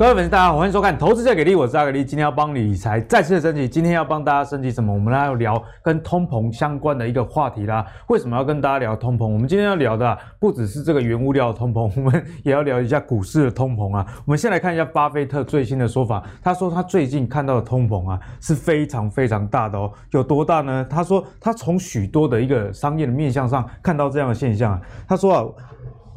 各位粉丝，大家好，欢迎收看《投资最给力》，我是阿格力。今天要帮理财再次的升级。今天要帮大家升级什么？我们来要聊跟通膨相关的一个话题啦。为什么要跟大家聊通膨？我们今天要聊的不只是这个原物料的通膨，我们也要聊一下股市的通膨啊。我们先来看一下巴菲特最新的说法。他说他最近看到的通膨啊是非常非常大的哦。有多大呢？他说他从许多的一个商业的面向上看到这样的现象啊。他说啊，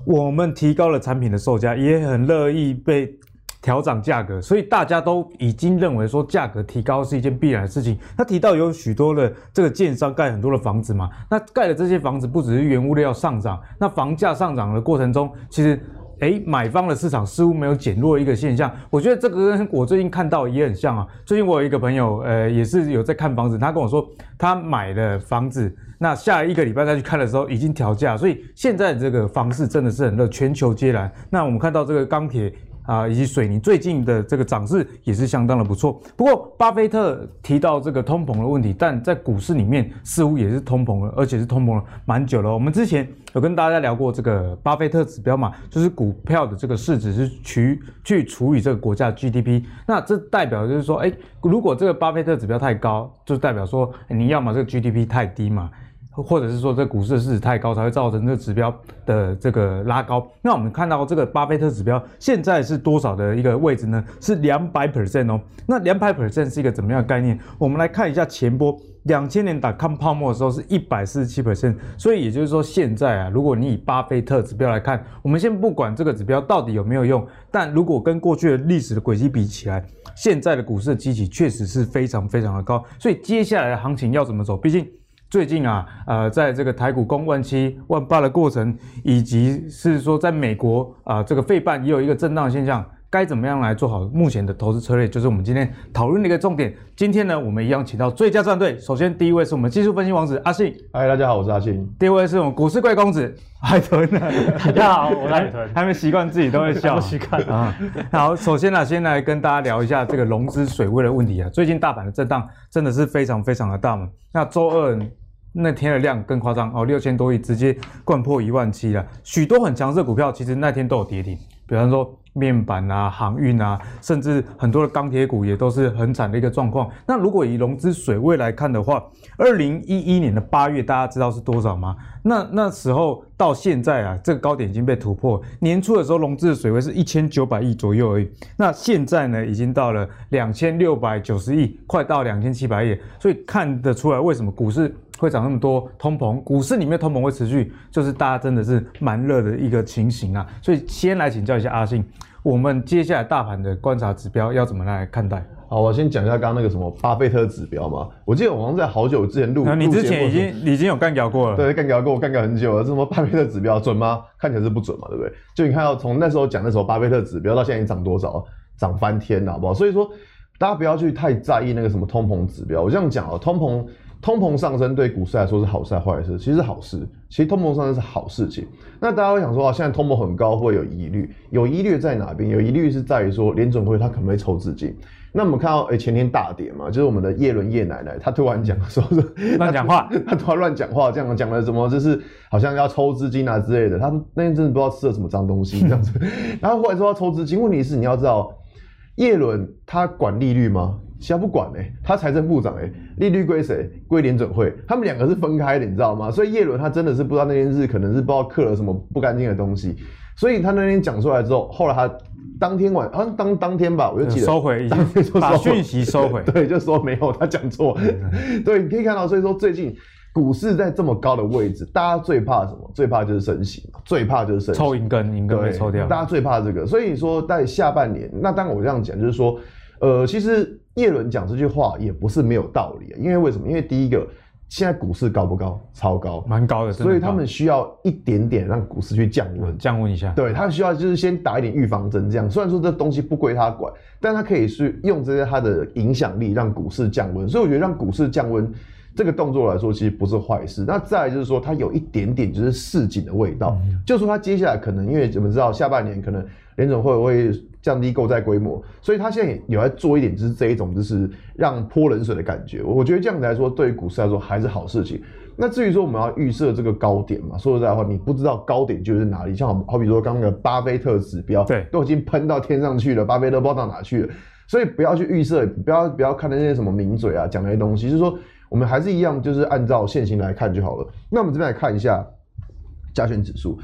我们提高了产品的售价，也很乐意被。调涨价格，所以大家都已经认为说价格提高是一件必然的事情。他提到有许多的这个建商盖很多的房子嘛，那盖的这些房子不只是原物料上涨，那房价上涨的过程中，其实诶买方的市场似乎没有减弱一个现象。我觉得这个跟我最近看到也很像啊。最近我有一个朋友，呃，也是有在看房子，他跟我说他买的房子，那下一个礼拜再去看的时候已经调价，所以现在这个房市真的是很热，全球皆然。那我们看到这个钢铁。啊，以及水泥最近的这个涨势也是相当的不错。不过，巴菲特提到这个通膨的问题，但在股市里面似乎也是通膨了，而且是通膨了蛮久了。我们之前有跟大家聊过这个巴菲特指标嘛，就是股票的这个市值是去去除以这个国家 GDP。那这代表就是说，哎，如果这个巴菲特指标太高，就代表说你要么这个 GDP 太低嘛。或者是说，这股市的市值太高，才会造成这个指标的这个拉高。那我们看到这个巴菲特指标现在是多少的一个位置呢？是两百 percent 哦。那两百 percent 是一个怎么样的概念？我们来看一下前波，两千年打康泡沫的时候是一百四十七 percent。所以也就是说，现在啊，如果你以巴菲特指标来看，我们先不管这个指标到底有没有用，但如果跟过去的历史的轨迹比起来，现在的股市的基期确实是非常非常的高。所以接下来的行情要怎么走？毕竟。最近啊，呃，在这个台股攻万七万八的过程，以及是说在美国啊、呃，这个费半也有一个震荡现象，该怎么样来做好目前的投资策略，就是我们今天讨论的一个重点。今天呢，我们一样请到最佳战队，首先第一位是我们技术分析王子阿信，嗨，大家好，我是阿信。第二位是我们股市贵公子海豚，大家好，我是海豚，还没习惯自己都会笑，习惯啊。好，首先呢，先来跟大家聊一下这个融资水位的问题啊。最近大盘的震荡真的是非常非常的大嘛。那周二。那天的量更夸张哦，六千多亿直接灌破一万七了。许多很强势的股票，其实那天都有跌停，比方说面板啊、航运啊，甚至很多的钢铁股也都是很惨的一个状况。那如果以融资水位来看的话，二零一一年的八月，大家知道是多少吗？那那时候到现在啊，这个高点已经被突破。年初的时候，融资的水位是一千九百亿左右而已。那现在呢，已经到了两千六百九十亿，快到两千七百亿。所以看得出来，为什么股市会涨那么多？通膨，股市里面通膨会持续，就是大家真的是蛮热的一个情形啊。所以先来请教一下阿信，我们接下来大盘的观察指标要怎么来看待？好，我先讲一下刚刚那个什么巴菲特指标嘛。我记得我好像在好久之前录，你之前已经已经有干掉过了，对，干掉过，我干掉很久了。什么巴菲特指标准吗？看起来是不准嘛，对不对？就你看到从那时候讲那时候巴菲特指标到现在已经涨多少？涨翻天了，好不好？所以说大家不要去太在意那个什么通膨指标。我这样讲啊，通膨。通膨上升对股市来说是好事还是坏事？其实是好事。其实通膨上升是好事情。那大家会想说啊，现在通膨很高，会有疑虑。有疑虑在哪边？有疑虑是在于说联准会它可不可以抽资金？那我们看到，哎，前天大跌嘛，就是我们的叶伦叶奶奶，她突然讲说是 乱讲话，她突然乱讲话，这样讲了什么？就是好像要抽资金啊之类的。她那天真的不知道吃了什么脏东西 这样子。然后后来说要抽资金，问题是你要知道，叶伦他管利率吗？其他不管哎、欸，他财政部长哎、欸，利率归谁？归联准会，他们两个是分开的，你知道吗？所以叶伦他真的是不知道那天日可能是不知道刻了什么不干净的东西，所以他那天讲出来之后，后来他当天晚好像当当天吧，我就记得收回，当天就收回把讯息收回，对，就说没有他讲错，对，你可以看到，所以说最近股市在这么高的位置，大家最怕什么？最怕就是升息，最怕就是升息，抽银根，银根被抽掉，大家最怕这个，所以说在下半年，那当然我这样讲就是说。呃，其实叶伦讲这句话也不是没有道理啊，因为为什么？因为第一个，现在股市高不高？超高，蛮高的，所以他们需要一点点让股市去降温，降温一下。对，他需要就是先打一点预防针，这样。虽然说这东西不归他管，但他可以是用这些他的影响力让股市降温。所以我觉得让股市降温这个动作来说，其实不是坏事。那再来就是说，它有一点点就是市井的味道，嗯、就说他接下来可能因为怎么知道下半年可能联总会会。降低购债规模，所以他现在有在做一点，就是这一种就是让泼冷水的感觉。我觉得这样子来说，对于股市来说还是好事情。那至于说我们要预设这个高点嘛，说实在的话，你不知道高点就是哪里。像好好比说刚刚的巴菲特指标，对，都已经喷到天上去了，巴菲特不知道到哪去了。所以不要去预设，不要不要看那些什么名嘴啊讲那些东西，就是说我们还是一样，就是按照现行来看就好了。那我们这边来看一下加权指数。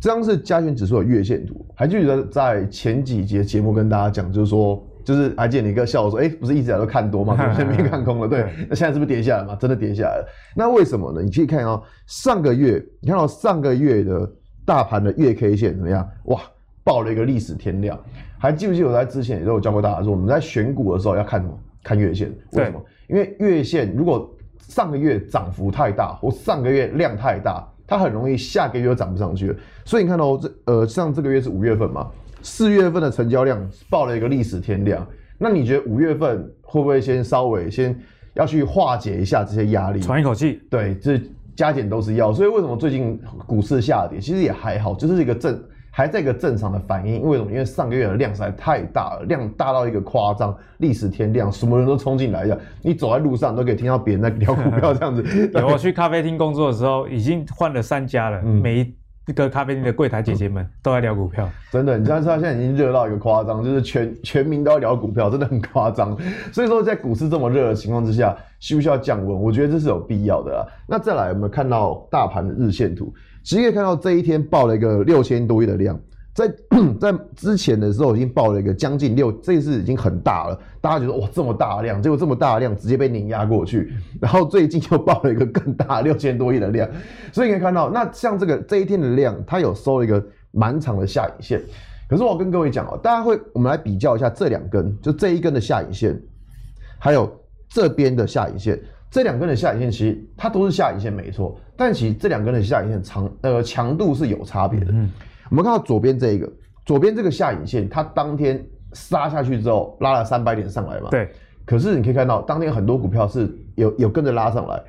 这张是加权指数的月线图，还记得在前几节节目跟大家讲，就是说，就是还记得你哥笑我说，哎，不是一直来都看多吗？现 在没看空了，对，那现在是不是跌下来嘛？真的跌下来了。那为什么呢？你可以看哦，上个月你看到上个月的大盘的月 K 线怎么样？哇，爆了一个历史天量。还记不记得我在之前也都有教过大家说，我们在选股的时候要看什么？看月线。为什么？因为月线如果上个月涨幅太大，或上个月量太大。它很容易下个月又涨不上去了，所以你看到这呃，像这个月是五月份嘛，四月份的成交量爆了一个历史天量，那你觉得五月份会不会先稍微先要去化解一下这些压力，喘一口气？对，这加减都是要，所以为什么最近股市下跌，其实也还好，就是一个正。还在一个正常的反应，因为什么？因为上个月的量实在太大了，量大到一个夸张，历史天量，什么人都冲进来的。你走在路上都可以听到别人在聊股票这样子。有我去咖啡厅工作的时候，已经换了三家了，嗯、每一个咖啡厅的柜台姐姐们都在聊股票。真的，你知道现在已经热到一个夸张，就是全全民都要聊股票，真的很夸张。所以说，在股市这么热的情况之下，需不需要降温？我觉得这是有必要的啦。那再来，我们看到大盘的日线图。直接看到这一天爆了一个六千多亿的量，在 在之前的时候已经爆了一个将近六，这次已经很大了。大家觉得哇，这么大的量，结果这么大的量直接被碾压过去。然后最近又爆了一个更大六千多亿的量，所以你可以看到，那像这个这一天的量，它有收了一个蛮长的下影线。可是我跟各位讲哦，大家会我们来比较一下这两根，就这一根的下影线，还有这边的下影线。这两根的下影线其实它都是下影线没错，但其实这两根的下影线长呃强度是有差别的。嗯，我们看到左边这一个，左边这个下影线，它当天杀下去之后拉了三百点上来嘛。对。可是你可以看到，当天很多股票是有有跟着拉上来，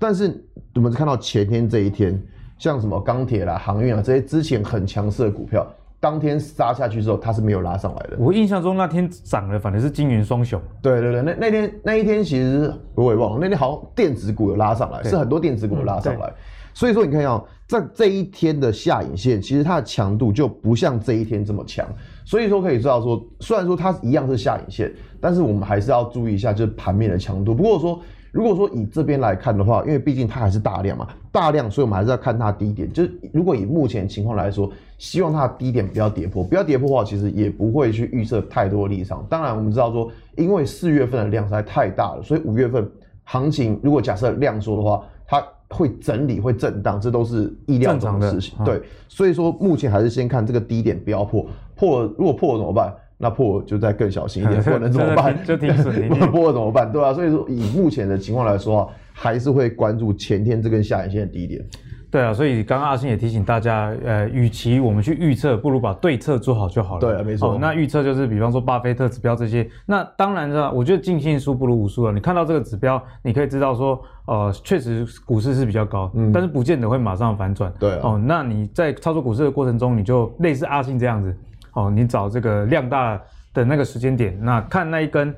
但是我们看到前天这一天，像什么钢铁啦、航运啊这些之前很强势的股票。当天杀下去之后，它是没有拉上来的。我印象中那天涨的反正是金元双雄。对对对，那那天那一天其实我也忘了，那天好像电子股有拉上来，是很多电子股有拉上来。所以说你看啊，在这一天的下影线，其实它的强度就不像这一天这么强。所以说可以知道说，虽然说它一样是下影线，但是我们还是要注意一下，就是盘面的强度。不过说。如果说以这边来看的话，因为毕竟它还是大量嘛，大量，所以我们还是要看它低点。就是如果以目前情况来说，希望它的低点不要跌破，不要跌破的话，其实也不会去预测太多的立场。当然，我们知道说，因为四月份的量实在太大了，所以五月份行情如果假设量缩的话，它会整理会震荡，这都是意料中的事情。对，所以说目前还是先看这个低点不要破，破了如果破了怎么办？那破就再更小心一点，不能怎么办？就停损。破了怎么办？对啊，所以说以目前的情况来说啊，还是会关注前天这根下影线的低点。对啊，所以刚刚阿信也提醒大家，呃，与其我们去预测，不如把对策做好就好了。对啊，没错。那预测就是比方说巴菲特指标这些。那当然了，我觉得尽信书不如无书了。你看到这个指标，你可以知道说，呃，确实股市是比较高，嗯，但是不见得会马上反转。对啊。哦，那你在操作股市的过程中，你就类似阿信这样子。哦，你找这个量大的那个时间点，那看那一根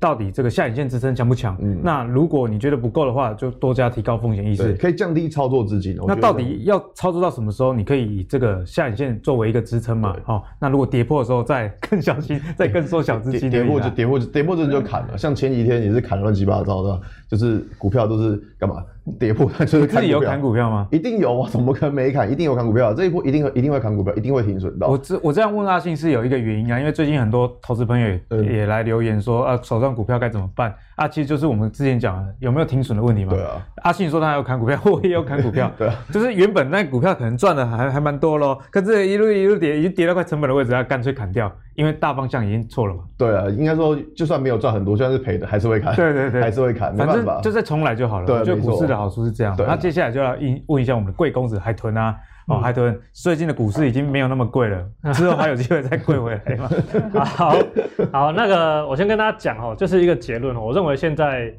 到底这个下影线支撑强不强？嗯，那如果你觉得不够的话，就多加提高风险意识，可以降低操作资金。那到底要操作到什么时候？你可以以这个下影线作为一个支撑嘛？哦，那如果跌破的时候再更小心，再更缩小资金。跌破就跌破就，跌破这就砍了。像前几天也是砍乱七八糟的，就是股票都是干嘛？跌破，他就是。自己有砍股票吗？一定有啊，怎么可能没砍？一定有砍股票。这一波一定会一定会砍股票，一定会停损到。我这我这样问阿信是有一个原因啊，因为最近很多投资朋友也，也来留言说，啊，手上股票该怎么办？啊，其实就是我们之前讲的有没有停损的问题嘛。对啊。阿信说他要砍股票，我也有砍股票。对啊。就是原本那股票可能赚的还还蛮多咯，可是一路一路跌，已经跌到快成本的位置，他干脆砍掉，因为大方向已经错了嘛。对啊，应该说就算没有赚很多，就算是赔的，还是会砍。对对对，还是会砍，没办法。就再重来就好了。对，就股市的好处是这样。那接下来就要问一下我们的贵公子海豚啊，哦，海豚，最近的股市已经没有那么贵了，之后还有机会再贵回来吗？好好，那个我先跟大家讲哦，就是一个结论哦，我认为现在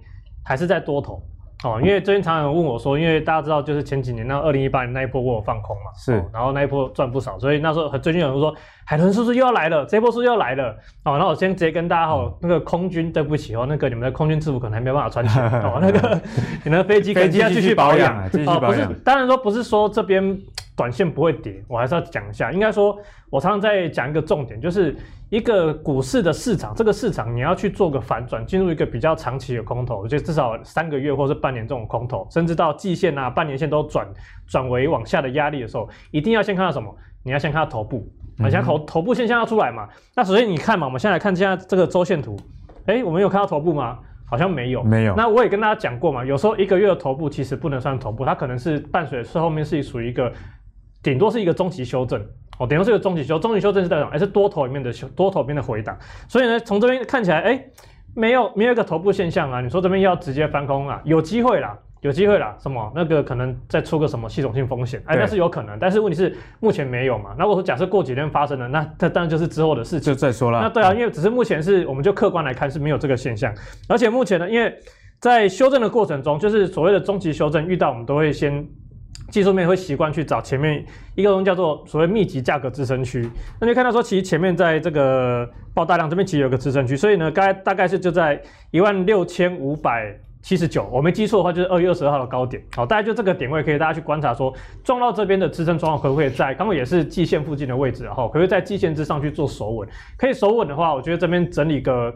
还是在多头哦，因为最近常有人问我说，因为大家知道就是前几年那二零一八年那一波我有放空嘛，是、哦，然后那一波赚不少，所以那时候最近有人说海豚是不是又要来了？这波是不是又要来了？哦，那我先直接跟大家哦，那个空军对不起哦，那个你们的空军制服可能还没办法穿起来 哦，那个你们的飞机飞机要继续保养，继续保养。哦，不是，当然说不是说这边。短线不会跌，我还是要讲一下。应该说，我常常在讲一个重点，就是一个股市的市场，这个市场你要去做个反转，进入一个比较长期的空头，就至少三个月或是半年这种空头，甚至到季线啊、半年线都转转为往下的压力的时候，一定要先看到什么？你要先看到头部，而且头头部现象要出来嘛。那首先你看嘛，我们先来看现在这个周线图，哎，我们有看到头部吗？好像没有，没有。那我也跟大家讲过嘛，有时候一个月的头部其实不能算头部，它可能是伴随是后面是属于一个。顶多是一个中期修正哦，顶多是一个中期修，中期修正是代表哎是多头里面的修多头边的回档，所以呢，从这边看起来哎没有没有一个头部现象啊，你说这边要直接翻空啊，有机会啦，有机会啦，什么？那个可能再出个什么系统性风险，哎那是有可能，但是问题是目前没有嘛，那我说假设过几天发生了，那这当然就是之后的事情，就再说了。那对啊，因为只是目前是我们就客观来看是没有这个现象，而且目前呢，因为在修正的过程中，就是所谓的中期修正遇到我们都会先。技术面会习惯去找前面一个东西叫做所谓密集价格支撑区，那就看到说其实前面在这个爆大量这边其实有个支撑区，所以呢，该大概是就在一万六千五百七十九，我没记错的话就是二月二十二号的高点，好，大概就这个点位可以大家去观察说撞到这边的支撑状况可不可以在，刚好也是季线附近的位置，然后可不可以在季线之上去做守稳，可以守稳的话，我觉得这边整理个。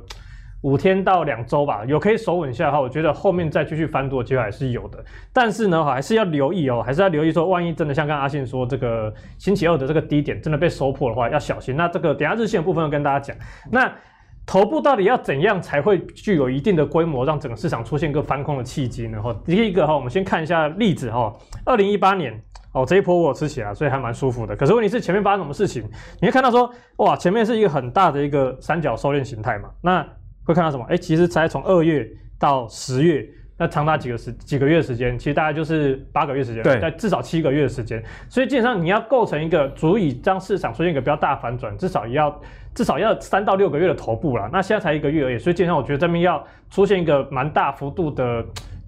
五天到两周吧，有可以守稳下的话，我觉得后面再继续翻多的机会还是有的。但是呢，还是要留意哦，还是要留意说，万一真的像刚刚阿信说，这个星期二的这个低点真的被收破的话，要小心。那这个等下日线部分要跟大家讲。那头部到底要怎样才会具有一定的规模，让整个市场出现一个翻空的契机呢？哈，第一个哈，我们先看一下例子哈，二零一八年哦，这一波我吃起来，所以还蛮舒服的。可是问题是前面发生什么事情？你会看到说，哇，前面是一个很大的一个三角收敛形态嘛，那。会看到什么？哎，其实才从二月到十月，那长达几个时几个月时间，其实大概就是八个月时间，对，在至少七个月的时间。所以基本上你要构成一个足以让市场出现一个比较大反转，至少也要至少要三到六个月的头部啦。那现在才一个月而已，所以基本上我觉得这边要出现一个蛮大幅度的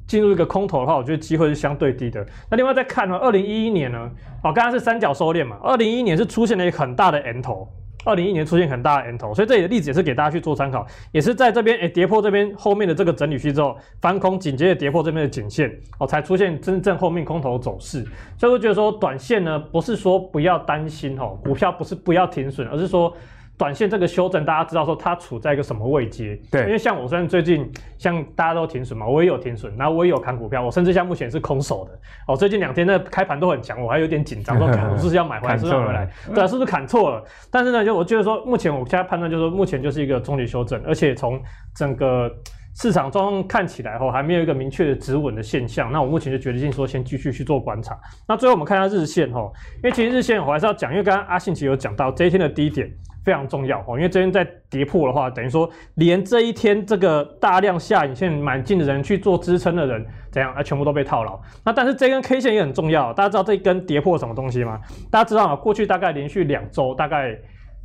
进入一个空头的话，我觉得机会是相对低的。那另外再看呢，二零一一年呢，哦，刚刚是三角收敛嘛，二零一一年是出现了一个很大的 M 头。二零一年出现很大的 N 头，所以这里的例子也是给大家去做参考，也是在这边诶、跌破这边后面的这个整理区之后翻空，紧接着跌破这边的颈线哦，才出现真正后面空头走势。所以我觉得说短线呢，不是说不要担心哦，股票不是不要停损，而是说。短线这个修正，大家知道说它处在一个什么位阶？对，因为像我虽然最近像大家都停损嘛，我也有停损，然后我也有砍股票，我甚至像目前是空手的哦。最近两天的开盘都很强，我还有点紧张，说 我是不是要买回来，是不是要回来？对，是不是砍错了？但是呢，就我觉得说，目前我现在判断就是说，目前就是一个中期修正，而且从整个市场状况看起来后，还没有一个明确的止稳的现象。那我目前就决定说，先继续去做观察。那最后我们看一下日线哈，因为其实日线我还是要讲，因为刚刚阿信其实有讲到这一天的低点。非常重要哦，因为这边在跌破的话，等于说连这一天这个大量下影线买进的人去做支撑的人，怎样啊？全部都被套牢。那但是这根 K 线也很重要，大家知道这一根跌破什么东西吗？大家知道吗？过去大概连续两周，大概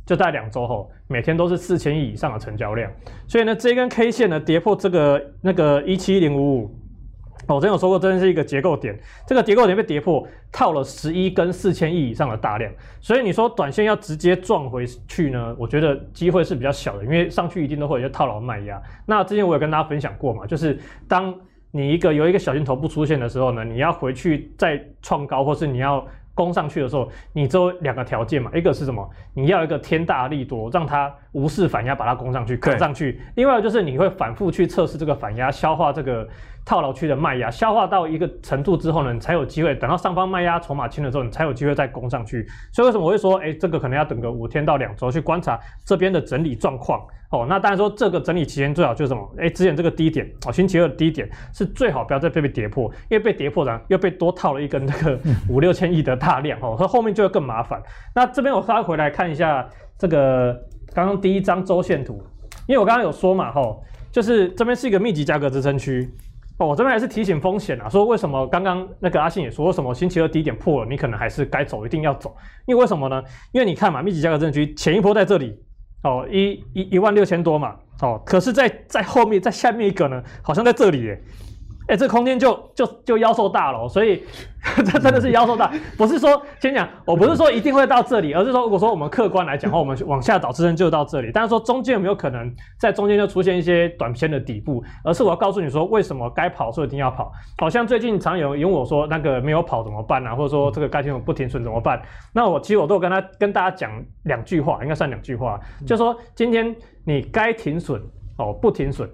就在两周后，每天都是四千亿以上的成交量。所以呢，这根 K 线呢跌破这个那个一七零五五。我之前有说过，这是一个结构点，这个结构点被跌破，套了十一根四千亿以上的大量，所以你说短线要直接撞回去呢，我觉得机会是比较小的，因为上去一定都会有些套牢卖压。那之前我有跟大家分享过嘛，就是当你一个有一个小型头部出现的时候呢，你要回去再创高，或是你要。攻上去的时候，你只有两个条件嘛，一个是什么？你要一个天大利多，让它无视反压，把它攻上去，扛上去。另外就是你会反复去测试这个反压，消化这个套牢区的卖压，消化到一个程度之后呢，你才有机会等到上方卖压筹码清了之后，你才有机会再攻上去。所以为什么我会说，哎、欸，这个可能要等个五天到两周去观察这边的整理状况。哦，那当然说这个整理期间最好就是什么？哎、欸，之前这个低点哦，星期二的低点是最好不要再被被跌破，因为被跌破然后又被多套了一根那个 五六千亿的大量哦，所以后面就会更麻烦。那这边我稍微回来看一下这个刚刚第一张周线图，因为我刚刚有说嘛，吼，就是这边是一个密集价格支撑区哦，我这边还是提醒风险啊，说为什么刚刚那个阿信也说，为什么星期二低点破了，你可能还是该走，一定要走，因为为什么呢？因为你看嘛，密集价格支撑区前一波在这里。哦，一一一万六千多嘛，哦，可是在，在在后面，在下面一个呢，好像在这里耶，哎、欸，这空间就就就妖兽大了，所以 这真的是妖兽大，不是说先讲，我不是说一定会到这里，而是说如果说我们客观来讲的话，我们往下找支撑就到这里，但是说中间有没有可能在中间就出现一些短片的底部，而是我要告诉你说为什么该跑的时候一定要跑，好像最近常有人问我说那个没有跑怎么办啊，或者说这个该停不停损怎么办？那我其实我都有跟他跟大家讲两句话，应该算两句话，就是说今天你该停损哦，不停损。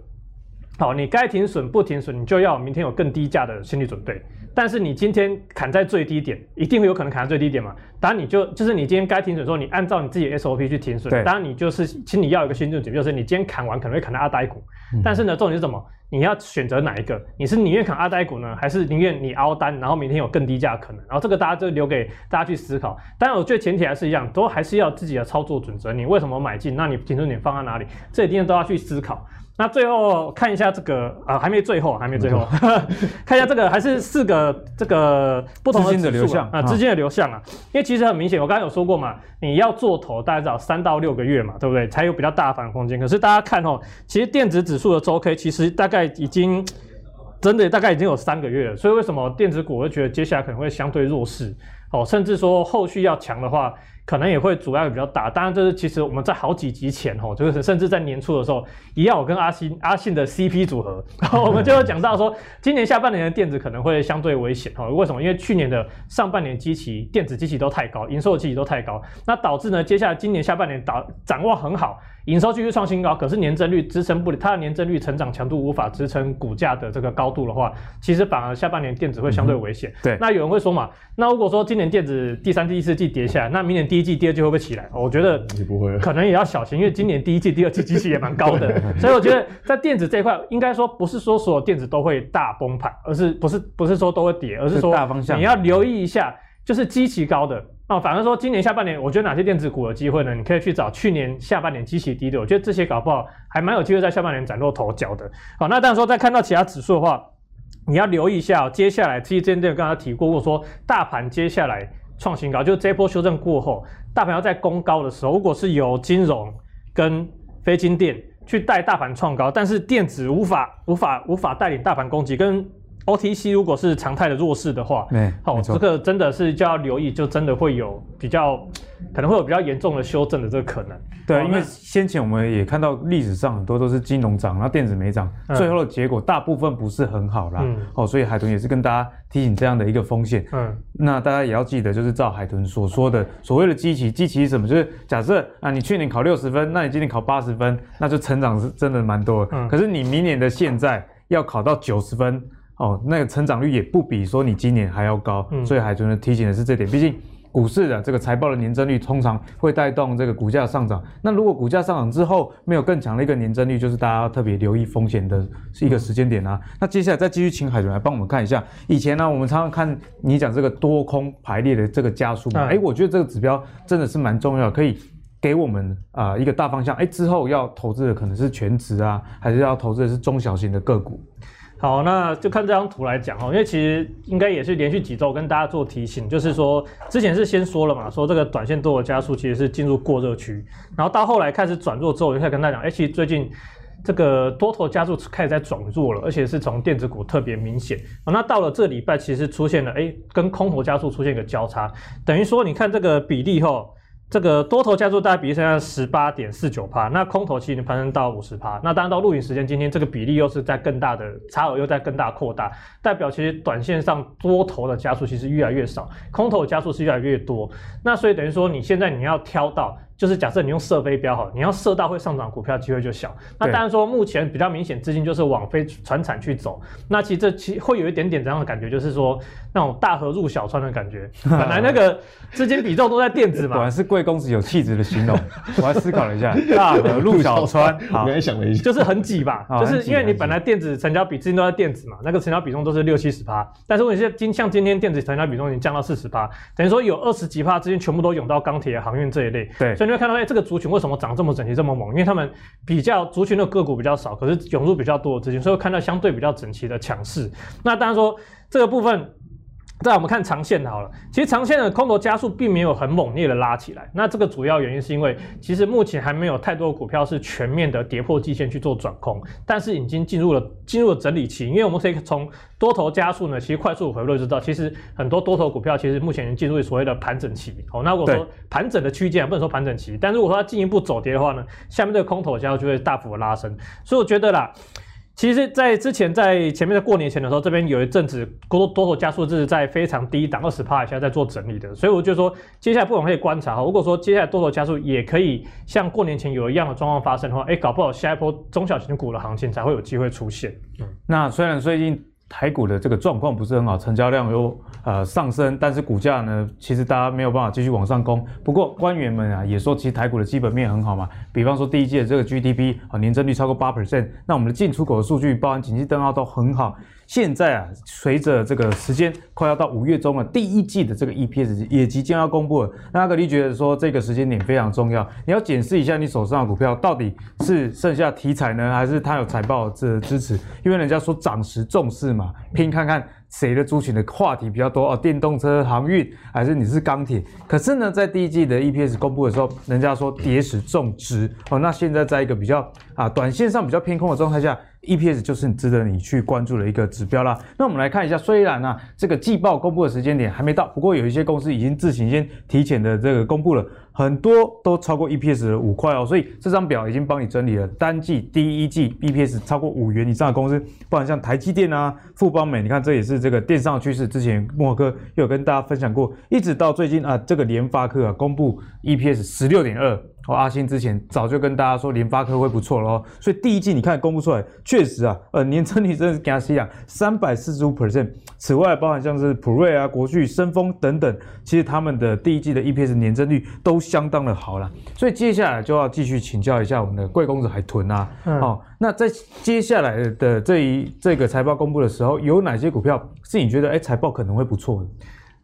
好，你该停损不停损，你就要明天有更低价的心理准备。但是你今天砍在最低点，一定会有可能砍在最低点嘛？当然你就就是你今天该停损的时候，你按照你自己的 SOP 去停损。对。当然你就是，请你要有一个心理准备，就是你今天砍完可能会砍到阿呆股。嗯。但是呢，重点是什么？你要选择哪一个？你是宁愿砍阿呆股呢，还是宁愿你凹单，然后明天有更低价可能？然后这个大家就留给大家去思考。当然，我觉得前提还是一样，都还是要自己的操作准则。你为什么买进？那你停损点放在哪里？这一定都要去思考。那最后看一下这个啊，还没最后，还没最后，看一下这个还是四个这个不同的资金的流向啊，资金的流向啊，因为其实很明显，我刚刚有说过嘛，你要做头大概找三到六个月嘛，对不对？才有比较大的反空间。可是大家看哦，其实电子指数的周 K 其实大概已经真的大概已经有三个月了，所以为什么电子股我会觉得接下来可能会相对弱势哦，甚至说后续要强的话。可能也会阻碍比较大，当然这是其实我们在好几集前吼，就是甚至在年初的时候，一样我跟阿信阿信的 CP 组合，然后我们就有讲到说，今年下半年的电子可能会相对危险哈。为什么？因为去年的上半年机器电子机器都太高，营收的机器都太高，那导致呢，接下来今年下半年导掌握很好。营收继续创新高，可是年增率支撑不了，它的年增率成长强度无法支撑股价的这个高度的话，其实反而下半年电子会相对危险。对，那有人会说嘛，那如果说今年电子第三季、第四季跌下来，那明年第一季、第二季会不会起来？我觉得你不会，可能也要小心，因为今年第一季、第二季基期也蛮高的，所以我觉得在电子这一块，应该说不是说所有电子都会大崩盘，而是不是不是说都会跌，而是说大方向你要留意一下，就是基期高的。哦，反而说今年下半年，我觉得哪些电子股有机会呢？你可以去找去年下半年基期低的，我觉得这些搞不好还蛮有机会在下半年崭露头角的。好，那当然说再看到其他指数的话，你要留意一下哦，接下来其实之前刚才提过，如果说大盘接下来创新高，就是这波修正过后，大盘要在攻高的时候，如果是由金融跟非金电去带大盘创高，但是电子无法无法无法带领大盘攻击跟。OTC 如果是常态的弱势的话，好，这个真的是就要留意，就真的会有比较可能会有比较严重的修正的这个可能。对，因为先前我们也看到历史上很多都是金融涨，然后电子没涨，最后的结果大部分不是很好啦。哦，所以海豚也是跟大家提醒这样的一个风险。嗯，那大家也要记得，就是照海豚所说的所谓的基期，基期是什么？就是假设啊，你去年考六十分，那你今年考八十分，那就成长是真的蛮多的。嗯，可是你明年的现在要考到九十分。哦，那个成长率也不比说你今年还要高，嗯、所以海豚提醒的是这点。毕竟股市的这个财报的年增率通常会带动这个股价上涨。那如果股价上涨之后没有更强的一个年增率，就是大家要特别留意风险的一个时间点啊。嗯、那接下来再继续请海豚来帮我们看一下。以前呢，我们常常看你讲这个多空排列的这个加速嘛，哎、嗯欸，我觉得这个指标真的是蛮重要，可以给我们啊、呃、一个大方向。哎、欸，之后要投资的可能是全值啊，还是要投资的是中小型的个股？好，那就看这张图来讲哦，因为其实应该也是连续几周跟大家做提醒，就是说之前是先说了嘛，说这个短线多头加速其实是进入过热区，然后到后来开始转弱之后，我就开始跟大家讲，哎，其实最近这个多头加速开始在转弱了，而且是从电子股特别明显。那到了这礼拜，其实出现了哎，跟空头加速出现一个交叉，等于说你看这个比例后。这个多头加速大概比例现在十八点四九趴，那空头其实攀升到五十趴，那当然到录影时间今天这个比例又是在更大的差额又在更大扩大，代表其实短线上多头的加速其实越来越少，空头的加速是越来越多，那所以等于说你现在你要挑到。就是假设你用射飞镖好，你要射到会上涨股票机会就小。那当然说目前比较明显资金就是往非船产去走。那其实这其会有一点点这样的感觉，就是说那种大河入小川的感觉。本来那个资金比重都在电子嘛。果然是贵公子有气质的形容。我还思考了一下，大河入小川，我也想了一下，就是很挤吧。就是因为你本来电子成交比资金都在电子嘛，那个成交比重都是六七十趴。但是问题是今像今天电子成交比重已经降到四十趴，等于说有二十几趴资金全部都涌到钢铁、航运这一类。对。所以你会看到，哎、这个族群为什么涨这么整齐、这么猛？因为他们比较族群的个股比较少，可是涌入比较多的资金，所以看到相对比较整齐的强势。那当然说这个部分再我们看长线好了，其实长线的空头加速并没有很猛烈的拉起来。那这个主要原因是因为，其实目前还没有太多的股票是全面的跌破季线去做转空，但是已经进入了进入了整理期。因为我们可以从多头加速呢，其实快速回落就知道，其实很多多头股票其实目前已经进入所谓的盘整期。哦，那如果说盘整的区间不能说盘整期，但如果说它进一步走跌的话呢，下面这个空头加速就会大幅的拉升。所以我觉得啦。其实，在之前，在前面在过年前的时候，这边有一阵子多多头加速，是在非常低档二十趴以下在做整理的，所以我就说，接下来不妨可以观察哈。如果说接下来多头加速也可以像过年前有一样的状况发生的话，哎，搞不好下一波中小型股的行情才会有机会出现。嗯，那虽然最近。台股的这个状况不是很好，成交量又呃上升，但是股价呢，其实大家没有办法继续往上攻。不过官员们啊也说，其实台股的基本面很好嘛，比方说第一季的这个 GDP 啊年增率超过八 percent，那我们的进出口的数据，包含景气灯号都很好。现在啊，随着这个时间快要到五月中了，第一季的这个 EPS 也即将要公布了。那阿格力觉得说，这个时间点非常重要，你要检视一下你手上的股票到底是剩下题材呢，还是它有财报这支持？因为人家说涨时重视嘛，拼看看。谁的族群的话题比较多哦？电动车、航运，还是你是钢铁？可是呢，在第一季的 EPS 公布的时候，人家说跌时重值哦。那现在在一个比较啊短线上比较偏空的状态下，EPS 就是值得你去关注的一个指标啦。那我们来看一下，虽然呢、啊、这个季报公布的时间点还没到，不过有一些公司已经自行先提前的这个公布了。很多都超过 EPS 的五块哦，所以这张表已经帮你整理了单季第一季 EPS 超过五元以上的公司，不然像台积电啊、富邦美，你看这也是这个电商的趋势。之前莫哥又有跟大家分享过，一直到最近啊，这个联发科啊公布 EPS 十六点二。哦，阿星之前早就跟大家说联发科会不错了哦，所以第一季你看公布出来，确实啊，呃，年增率真的是惊死啊，三百四十五 percent。此外，包含像是普瑞啊、国巨、深丰等等，其实他们的第一季的 EPS 年增率都相当的好啦。所以接下来就要继续请教一下我们的贵公子海豚啊，嗯、哦，那在接下来的这一这个财报公布的时候，有哪些股票是你觉得哎财报可能会不错的？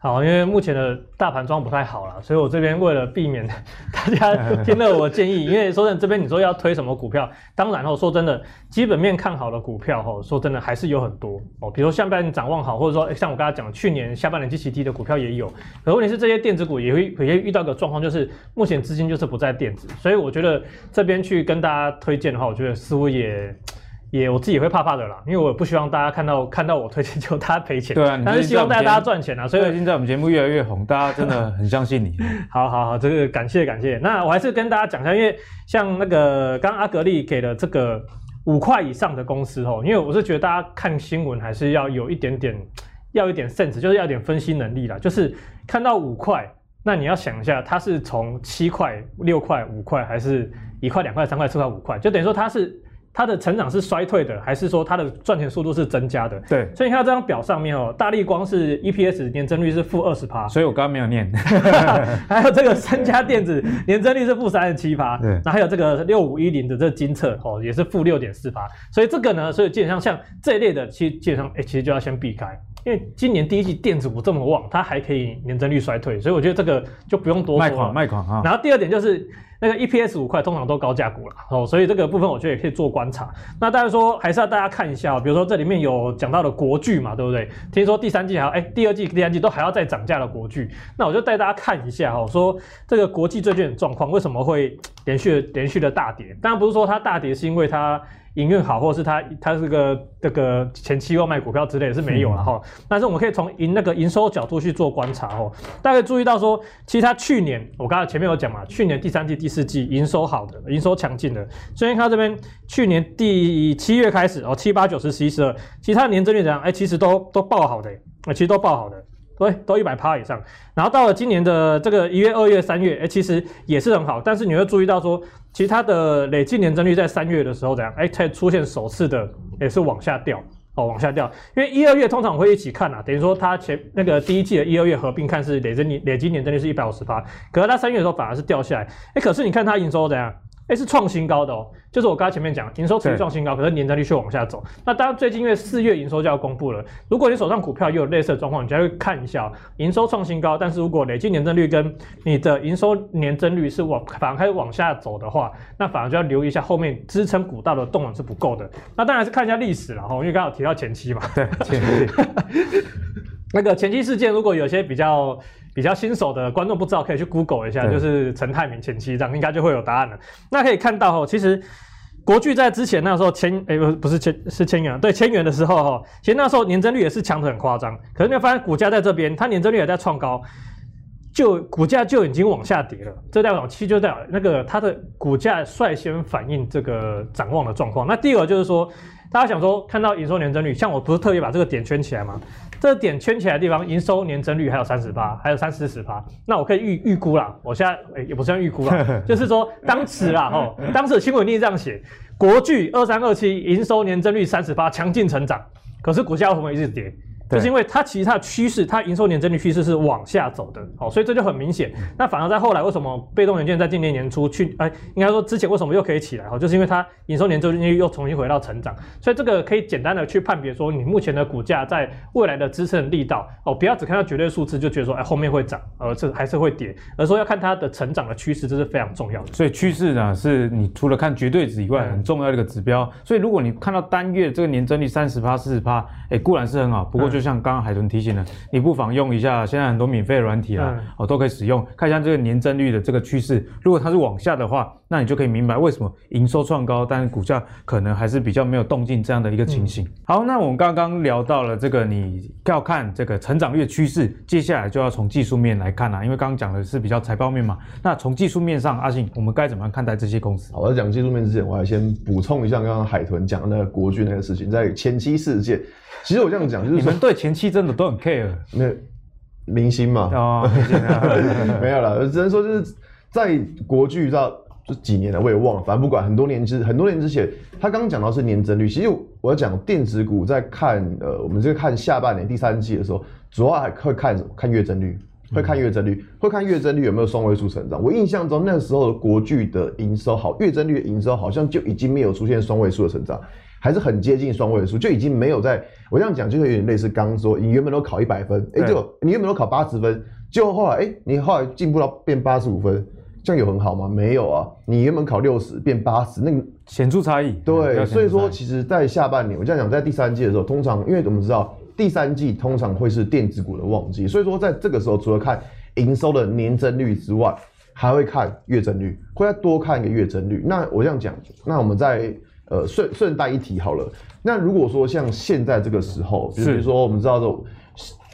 好，因为目前的大盘状况不太好了，所以我这边为了避免 大家 听了我建议，因为说真的，这边你说要推什么股票，当然哦，说真的，基本面看好的股票哦，说真的还是有很多哦，比如说下半年展望好，或者说像我刚才讲，去年下半年基期低的股票也有，可问题是这些电子股也会也会遇到个状况，就是目前资金就是不在电子，所以我觉得这边去跟大家推荐的话，我觉得似乎也。也我自己也会怕怕的啦，因为我不希望大家看到看到我推荐就大家赔钱。对啊，但是希望大家大家赚钱啊，所以现在我们节目越来越红，大家真的很相信你。好好好，这个感谢感谢。那我还是跟大家讲一下，因为像那个刚刚阿格力给的这个五块以上的公司哦，因为我是觉得大家看新闻还是要有一点点要一点 sense，就是要一点分析能力啦。就是看到五块，那你要想一下，它是从七块、六块、五块，还是一块、两块、三块、四块、五块？就等于说它是。它的成长是衰退的，还是说它的赚钱速度是增加的？对，所以你看这张表上面哦，大力光是 EPS 年增率是负二十趴，所以我刚刚没有念。还有这个三家电子 年增率是负三十七趴，对，那还有这个六五一零的这个精测哦，也是负六点四趴，所以这个呢，所以基本上像这一类的，其实基本上哎，其实就要先避开，因为今年第一季电子股这么旺，它还可以年增率衰退，所以我觉得这个就不用多说了。卖款卖款啊。然后第二点就是。那个 EPS 五块通常都高价股了哦，所以这个部分我觉得也可以做观察。那当然说还是要大家看一下，比如说这里面有讲到的国巨嘛，对不对？听说第三季还要哎，第二季、第三季都还要再涨价的国巨，那我就带大家看一下哦，说这个国际最近的状况为什么会连续连续的大跌？当然不是说它大跌是因为它。营运好，或者是他他这个这个前期要卖股票之类的是没有了哈。但是我们可以从营那个营收角度去做观察哦。大家注意到说，其实他去年我刚才前面有讲嘛，去年第三季、第四季营收好的，营收强劲的。所以看这边去年第七月开始哦，七八九十十一十二，其他年增率怎样？哎，其实都都爆好的，哎，其实都爆好的。对，都一百趴以上，然后到了今年的这个一月、二月、三月，哎，其实也是很好，但是你会注意到说，其实它的累计年增率在三月的时候怎样？哎，才出现首次的也是往下掉，哦，往下掉，因为一二月通常会一起看啊，等于说它前那个第一季的一二月合并看是累增年累计年增率是一百五十趴，可是它三月的时候反而是掉下来，哎，可是你看它营收怎样？哎，是创新高的哦，就是我刚才前面讲，营收持续创新高，可是年增率却往下走。那当然，最近因为四月营收就要公布了，如果你手上股票又有类似的状况，你就要看一下，营收创新高，但是如果累计年增率跟你的营收年增率是往反而开始往下走的话，那反而就要留意一下后面支撑股道的动能是不够的。那当然是看一下历史了哈，因为刚好提到前期嘛，对前期。那个前期事件，如果有些比较比较新手的观众不知道，可以去 Google 一下，就是陈泰明前期这样，应该就会有答案了。那可以看到哈，其实国巨在之前那时候千，哎、欸、不不是千是千元，对千元的时候哈，其实那时候年增率也是强的很夸张。可是你会发现股价在这边，它年增率也在创高，就股价就已经往下跌了。这代表其实就代表那个它的股价率先反映这个展望的状况。那第二个就是说，大家想说看到营收年增率，像我不是特别把这个点圈起来吗？这个点圈起来的地方，营收年增率还有三十八，还有三四十八，那我可以预预估啦。我现在诶也不算预估啦，就是说当时啦吼，当时的新闻一定这样写：国巨二三二七营收年增率三十八，强劲成长，可是股价为什么一直跌？就是因为它其实它的趋势，它营收年增率趋势是往下走的，好，所以这就很明显。那反而在后来，为什么被动元件在今年年初去，哎，应该说之前为什么又可以起来？哈，就是因为它营收年增率又重新回到成长，所以这个可以简单的去判别说，你目前的股价在未来的支撑力道，哦，不要只看到绝对数字就觉得说，哎，后面会涨，而这还是会跌，而说要看它的成长的趋势，这是非常重要的。所以趋势呢，是你除了看绝对值以外，很重要的一个指标。所以如果你看到单月这个年增率三十趴、四十趴，哎，固然是很好，不过就像刚刚海豚提。醒了你，不妨用一下。现在很多免费的软体啊，哦，都可以使用，看一下这个年增率的这个趋势。如果它是往下的话，那你就可以明白为什么营收创高，但是股价可能还是比较没有动静这样的一个情形。嗯、好，那我们刚刚聊到了这个，你要看这个成长率趋势，接下来就要从技术面来看啦、啊。因为刚刚讲的是比较财报面嘛，那从技术面上，阿信，我们该怎么样看待这些公司？好，我在讲技术面之前，我还先补充一下刚刚海豚讲的那个国巨那个事情，在前期事件。其实我这样讲就是，你们对前期真的都很 care，那明星嘛，哦，没有了，只能说就是在国剧到就几年了，我也忘了，反正不管，很多年之很多年之前，他刚刚讲到是年增率，其实我要讲电子股在看呃，我们这个看下半年第三季的时候，主要还会看什么？看月增率，会看月增率，会看月增率有没有双位数成长。我印象中那个时候的国巨的营收好，月增率的营收好像就已经没有出现双位数的成长。还是很接近双位数，就已经没有在。我这样讲，就会有点类似刚刚说，你原本都考一百分，哎、欸，就你原本都考八十分，结果后来，哎、欸，你后来进步到变八十五分，这样有很好吗？没有啊，你原本考六十变八十，那个显著差异。对，所以说，其实，在下半年，我这样讲，在第三季的时候，通常因为我们知道，第三季通常会是电子股的旺季，所以说，在这个时候，除了看营收的年增率之外，还会看月增率，会再多看一个月增率。那我这样讲，那我们在。呃，顺顺带一提好了。那如果说像现在这个时候，比如说我们知道这种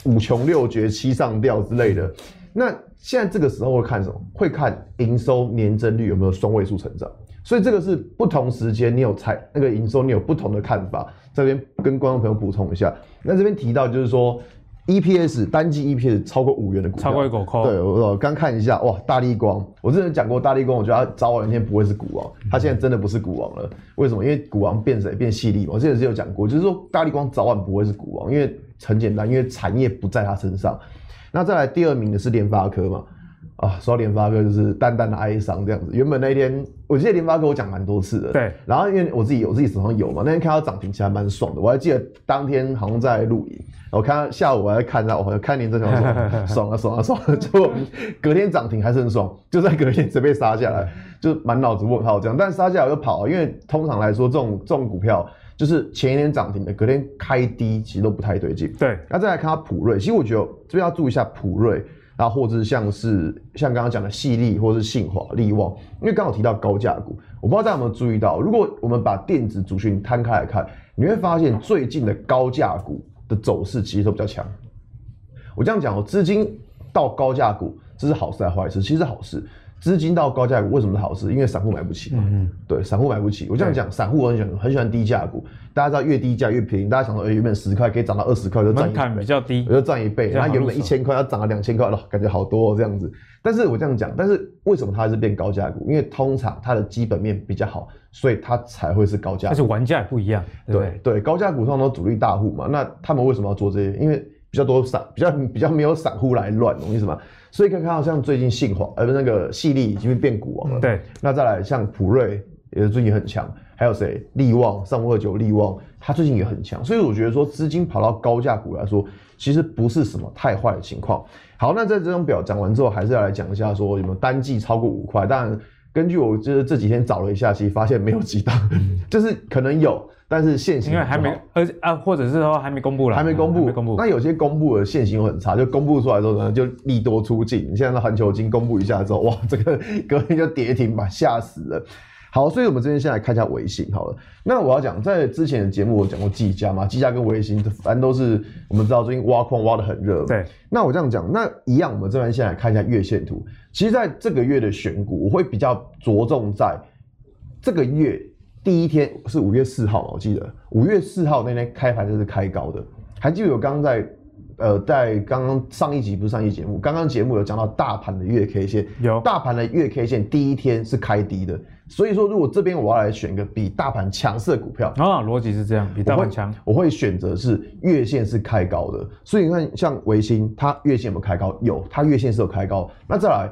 五穷六绝七上吊之类的，那现在这个时候会看什么？会看营收年增率有没有双位数成长。所以这个是不同时间你有财那个营收，你有不同的看法。这边跟观众朋友补充一下。那这边提到就是说。EPS 单季 EPS 超过五元的股票，超过一口对，我刚看一下，哇，大力光，我之前讲过大力光，我觉得它早晚一天不会是股王，它现在真的不是股王了。为什么？因为股王变谁？变矽力。我之前是有讲过，就是说大力光早晚不会是股王，因为很简单，因为产业不在它身上。那再来第二名的是联发科嘛。啊，说到联发科就是淡淡的哀伤这样子。原本那一天，我记得联发科我讲蛮多次的。对。然后因为我自己有，我自己手上有嘛，那天看到涨停其实还蛮爽的。我还记得当天好像在录影，我看到下午我还在看到，我看连这条爽，爽啊爽啊爽啊！结果隔天涨停还是很爽，就在隔天直接被杀下来，就满脑子问号这样。但杀下来又跑，因为通常来说这种这种股票就是前一天涨停的，隔天开低其实都不太对劲。对。那再来看它普瑞，其实我觉得这边要注意一下普瑞。然后或者是像是像刚刚讲的细粒，或者是信华利旺，因为刚好提到高价股，我不知道大家有没有注意到，如果我们把电子族群摊开来看，你会发现最近的高价股的走势其实都比较强。我这样讲哦，资金到高价股，这是好事还是坏事？其实好事。资金到高价股为什么是好事？因为散户买不起嘛。嗯，对，散户买不起。我这样讲，散户很喜欢很喜欢低价股。大家知道越低价越便宜。大家想说，欸、原本十块可以涨到二十块，就赚一倍。门槛比较低，我就赚一倍。然后原本一千块要涨到两千块了，感觉好多、哦、这样子。但是我这样讲，但是为什么它还是变高价股？因为通常它的基本面比较好，所以它才会是高价股。但是玩家也不一样。对对，对，高价股通常都主力大户嘛。那他们为什么要做这些？因为比较多散，比较比较没有散户来乱，懂意思吗？所以可以看到，像最近信华，呃，不那个细粒已经变股王了。对。那再来像普瑞，也是最近很强。还有谁？力旺，上五二九力旺，它最近也很强。所以我觉得说，资金跑到高价股来说，其实不是什么太坏的情况。好，那在这张表讲完之后，还是要来讲一下说有没有单季超过五块。当然，根据我就是这几天找了一下，其实发现没有几档，就是可能有，但是现行因为还没，而且啊，或者是说还没公布了，还没公布，没公布。那有些公布的现行很差，就公布出来之后呢，就利多出尽。你现在的环球金公布一下之后，哇，这个 隔天就跌停吧，吓死了。好，所以我们这边先来看一下微信好了。那我要讲，在之前的节目我讲过技嘉嘛，技嘉跟微信反正都是我们知道最近挖矿挖的很热。对。那我这样讲，那一样，我们这边先来看一下月线图。其实在这个月的选股，我会比较着重在这个月第一天是五月四号嘛，我记得五月四号那天开盘就是开高的。还记得我刚刚在呃在刚刚上一集不是上一节目，刚刚节目有讲到大盘的月 K 线，有大盘的月 K 线第一天是开低的。所以说，如果这边我要来选一个比大盘强势的股票啊，逻辑是这样，比大盘强，我会选择是月线是开高的。所以你看，像维新，它月线有没有开高？有，它月线是有开高。那再来，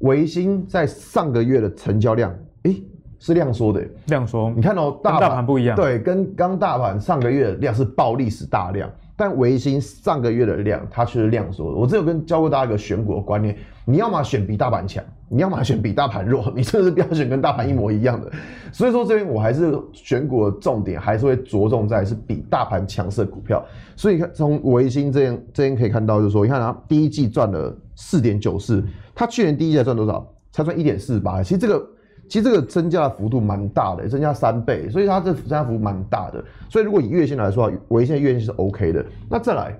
维新在上个月的成交量，诶、欸，是量缩的，量缩。你看到、喔、大盘不一样，对，跟刚大盘上个月的量是暴历史大量。但维新上个月的量，它却是量缩的。我只有跟教过大家一个选股的观念：你要么选比大盘强，你要么选比大盘弱，你甚至不要选跟大盘一模一样的。所以说这边我还是选股的重点，还是会着重在是比大盘强势的股票。所以看从维新这边这边可以看到，就是说，你看它第一季赚了四点九四，它去年第一季赚多少？才赚一点四八。其实这个。其实这个增加的幅度蛮大的，增加三倍，所以它这增加幅度蛮大的。所以如果以月线来说，微星月线是 OK 的。那再来，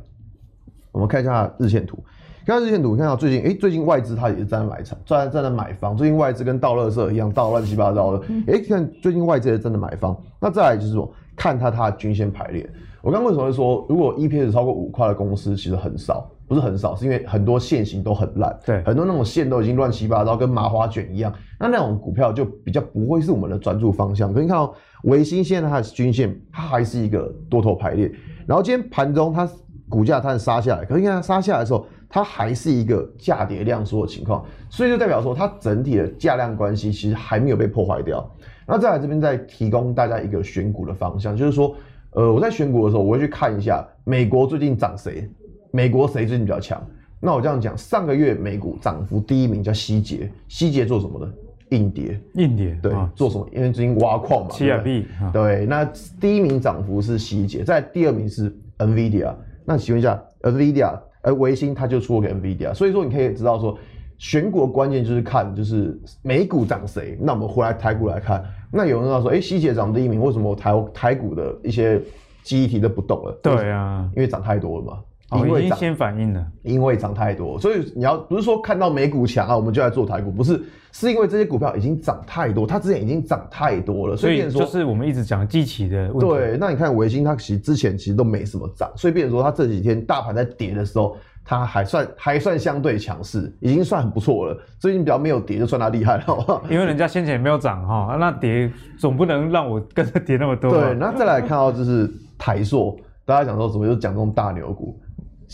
我们看一下日线图。看日线图，看到最近，哎，最近外资它也是在买场，在在那买方。最近外资跟倒垃圾一样，倒乱七八糟的。哎，看最近外资也真的买方。那再来就是说，看它它的均线排列。我刚刚为什么会说，如果 EPS 超过五块的公司，其实很少。不是很少，是因为很多线型都很烂，对，很多那种线都已经乱七八糟，跟麻花卷一样。那那种股票就比较不会是我们的专注方向。可以看哦，维新现在它的均线，它还是一个多头排列。然后今天盘中它股价它是杀下来，可是你看它杀下来的时候，它还是一个价跌量缩的情况，所以就代表说它整体的价量关系其实还没有被破坏掉。那再来这边再提供大家一个选股的方向，就是说，呃，我在选股的时候，我会去看一下美国最近涨谁。美国谁最近比较强？那我这样讲，上个月美股涨幅第一名叫希捷，希捷做什么的？硬碟，硬碟，对，啊、做什么？因为最近挖矿嘛。七二 B，对，那第一名涨幅是希捷，在第二名是 NVIDIA。那请问一下，NVIDIA，而微星它就出了个 NVIDIA，所以说你可以知道说，选股的关键就是看就是美股涨谁。那我们回来台股来看，那有人要说，哎、欸，希捷涨第一名，为什么台台股的一些记忆体都不动了？对啊，因为涨太多了嘛。因为已经先反应了，因为涨太多，所以你要不是说看到美股强啊，我们就来做台股，不是，是因为这些股票已经涨太多，它之前已经涨太多了，所以，就是我们一直讲基期的问题。对，那你看维新，它其实之前其实都没什么涨，所以变成说它这几天大盘在跌的时候，它还算还算相对强势，已经算很不错了。最近比较没有跌，就算它厉害了，好好？因为人家先前也没有涨哈，那跌总不能让我跟着跌那么多。对，那再来看到就是台硕，大家讲说怎么就讲这种大牛股。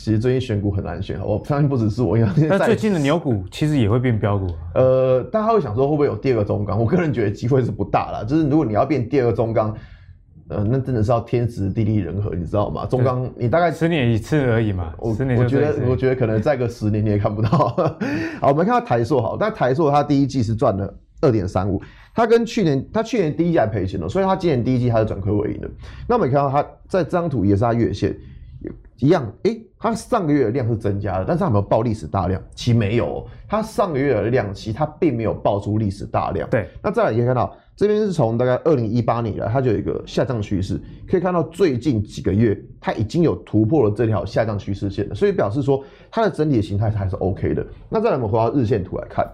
其实最近选股很难选，我相信不只是我，因为但最近的牛股其实也会变标股。呃，大家会想说会不会有第二个中钢？我个人觉得机会是不大了。就是如果你要变第二个中钢，呃，那真的是要天时地利人和，你知道吗？中钢你大概十年一次而已嘛。我十年我觉得我觉得可能再个十年你也看不到。好，我们看到台塑好，但台塑它第一季是赚了二点三五，它跟去年它去年第一季还赔钱了，所以它今年第一季它是转亏为盈的。那我们看到它在这张图也是它月线。一样，哎、欸，它上个月的量是增加的，但是它有没有爆历史大量？其实没有，它上个月的量其实它并没有爆出历史大量。对，那再来你可以看到，这边是从大概二零一八年以来，它就有一个下降趋势，可以看到最近几个月它已经有突破了这条下降趋势线了，所以表示说它的整体的形态还是 OK 的。那再来我们回到日线图来看，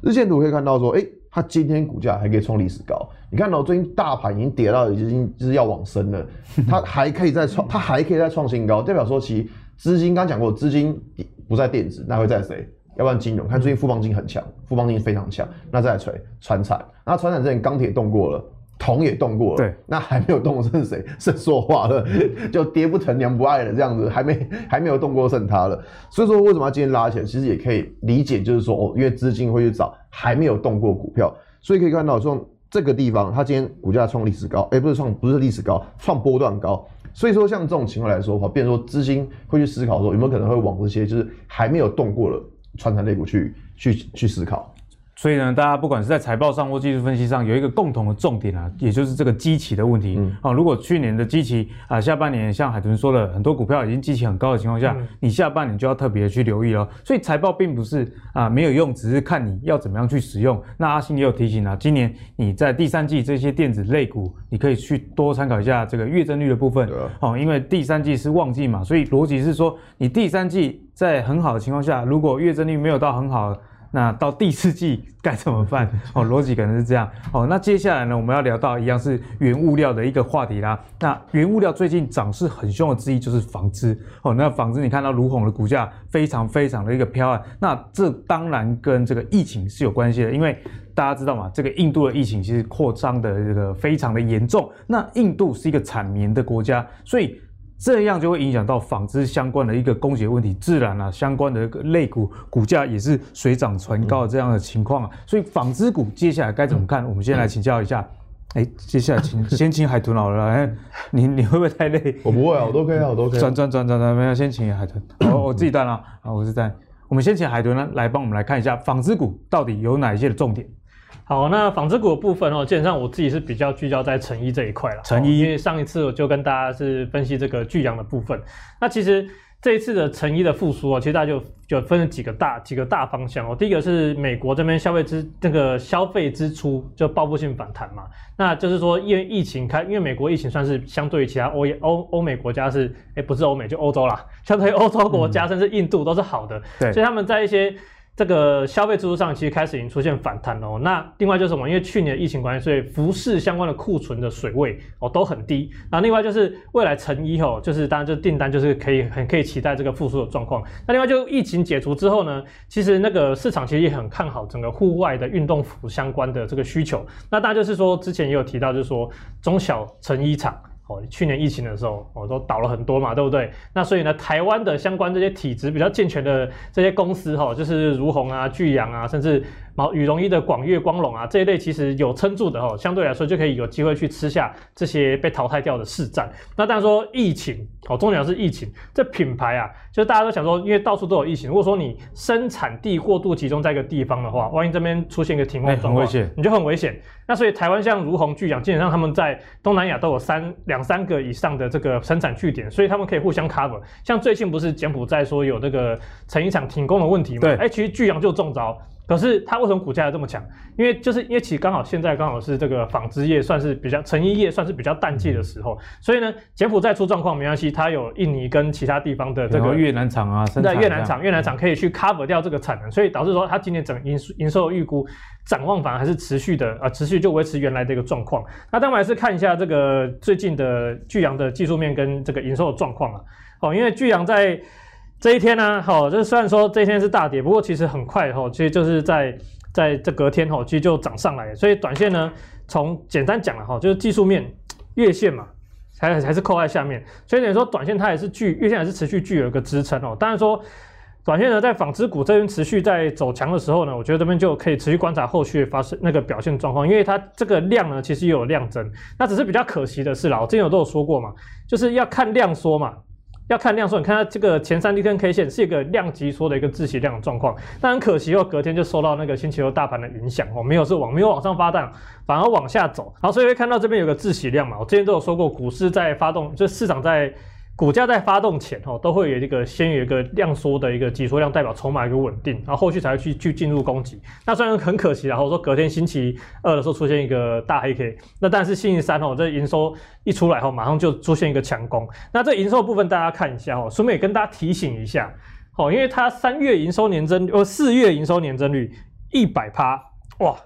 日线图可以看到说，哎、欸。它今天股价还可以创历史高，你看到、喔、最近大盘已经跌到已经就是要往生了，它还可以再创，它还可以再创新高，代表说其资金刚讲过，资金不在电子，那会在谁？要不然金融，看最近富邦金很强，富邦金非常强，那再来锤传产，那船产之前钢铁动过了。铜也动过了，对，那还没有动过，剩谁？剩塑化了，就爹不疼娘不爱了这样子，还没还没有动过，剩他了。所以说，为什么要今天拉起来？其实也可以理解，就是说哦，因为资金会去找还没有动过股票，所以可以看到说这个地方，它今天股价创历史高，哎、欸，不是创，不是历史高，创波段高。所以说，像这种情况来说的话，变成说资金会去思考说有没有可能会往这些就是还没有动过的传产类股去去去思考。所以呢，大家不管是在财报上或技术分析上，有一个共同的重点啊，也就是这个基期的问题。嗯，啊，如果去年的基期啊，下半年像海豚说了，很多股票已经基期很高的情况下，嗯、你下半年就要特别的去留意了。所以财报并不是啊没有用，只是看你要怎么样去使用。那阿信也有提醒啊，今年你在第三季这些电子类股，你可以去多参考一下这个月增率的部分。哦、啊，因为第三季是旺季嘛，所以逻辑是说，你第三季在很好的情况下，如果月增率没有到很好。那到第四季该怎么办？哦，逻辑可能是这样。哦，那接下来呢，我们要聊到一样是原物料的一个话题啦。那原物料最近涨势很凶的之一就是纺织。哦，那纺织你看到儒鸿的股价非常非常的一个飘啊。那这当然跟这个疫情是有关系的，因为大家知道嘛，这个印度的疫情其实扩张的这个非常的严重。那印度是一个产棉的国家，所以。这样就会影响到纺织相关的一个供给问题，自然啊，相关的一个类股股价也是水涨船高的这样的情况啊。所以纺织股接下来该怎么看？我们先来请教一下。哎，接下来请先请海豚好了。哎，你你会不会太累？我不会啊，我都可以啊，我都可以。转转转转转，没有，先请海豚。我 我自己带了啊，我是带。我们先请海豚呢来帮我们来看一下纺织股到底有哪一些的重点。好，那纺织股的部分哦，基本上我自己是比较聚焦在成衣这一块了。成衣，因为上一次我就跟大家是分析这个巨阳的部分。那其实这一次的成衣的复苏哦，其实大家就就分了几个大几个大方向哦。第一个是美国这边消费支这个消费支出就报复性反弹嘛。那就是说，因为疫情开，因为美国疫情算是相对于其他欧欧欧美国家是，哎，不是欧美就欧洲啦，相对于欧洲国家、嗯、甚至印度都是好的。对，所以他们在一些。这个消费支出上其实开始已经出现反弹了哦。那另外就是什么？因为去年疫情关系，所以服饰相关的库存的水位哦都很低。那另外就是未来成衣哦，就是当然就是订单就是可以很可以期待这个复苏的状况。那另外就疫情解除之后呢，其实那个市场其实也很看好整个户外的运动服相关的这个需求。那大家就是说之前也有提到，就是说中小成衣厂。哦，去年疫情的时候，哦，都倒了很多嘛，对不对？那所以呢，台湾的相关这些体质比较健全的这些公司，哈，就是如虹啊、巨阳啊，甚至。毛羽绒衣的广越光荣啊，这一类其实有撑住的哦，相对来说就可以有机会去吃下这些被淘汰掉的市占。那当然说疫情哦，重点是疫情，这品牌啊，就大家都想说，因为到处都有疫情，如果说你生产地过度集中在一个地方的话，万一这边出现一个停工状况，很危险，你就很危险。那所以台湾像如虹巨阳，基本上他们在东南亚都有三两三个以上的这个生产据点，所以他们可以互相 cover。像最近不是柬埔寨说有这个成衣厂停工的问题吗？对，哎，其实巨阳就中招。可是它为什么股价还这么强？因为就是因为其实刚好现在刚好是这个纺织业算是比较成衣业算是比较淡季的时候，所以呢，柬埔寨出状况没关系，它有印尼跟其他地方的这个越南厂啊，在越南厂越南厂可以去 cover 掉这个产能，所以导致说它今年整营营收预估展望反而还是持续的啊，持续就维持原来的一个状况。那当然还是看一下这个最近的巨阳的技术面跟这个营收的状况啊，哦，因为巨阳在。这一天呢，好，就是虽然说这一天是大跌，不过其实很快哈，其实就是在在这隔天哈，其实就涨上来。所以短线呢，从简单讲了哈，就是技术面月线嘛，还还是扣在下面，所以等于说短线它也是具月线还是持续具有一个支撑哦。当然说短线呢，在纺织股这边持续在走强的时候呢，我觉得这边就可以持续观察后续发生那个表现状况，因为它这个量呢其实也有量增，那只是比较可惜的是啦，我之前有都有说过嘛，就是要看量缩嘛。要看量缩，你看它这个前三天 K 线是一个量级缩的一个自息量的状况，但很可惜哦，隔天就受到那个星期六大盘的影响哦，没有是往没有往上发弹，反而往下走，然后所以会看到这边有个自息量嘛，我之前都有说过，股市在发动，就市场在。股价在发动前哦，都会有一个先有一个量缩的一个挤缩量，代表筹码一个稳定，然后后续才会去去进入攻击。那虽然很可惜，然后说隔天星期二的时候出现一个大黑 K，那但是星期三哦，这营收一出来后，马上就出现一个强攻。那这营收部分大家看一下哦，顺便也跟大家提醒一下哦，因为它三月营收年增率，呃，四月营收年增率一百趴，哇，